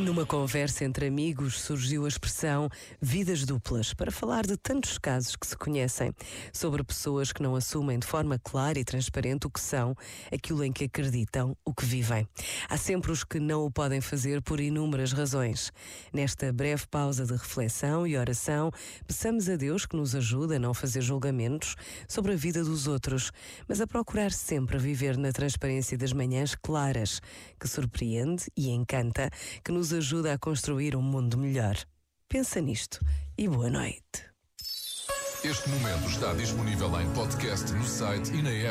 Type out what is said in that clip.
Numa conversa entre amigos surgiu a expressão vidas duplas para falar de tantos casos que se conhecem, sobre pessoas que não assumem de forma clara e transparente o que são, aquilo em que acreditam, o que vivem. Há sempre os que não o podem fazer por inúmeras razões. Nesta breve pausa de reflexão e oração, peçamos a Deus que nos ajude a não fazer julgamentos sobre a vida dos outros, mas a procurar sempre viver na transparência das manhãs claras, que surpreende e encanta, que nos ajuda a construir um mundo melhor. Pensa nisto e boa noite. Este momento está disponível em podcast no site e na app.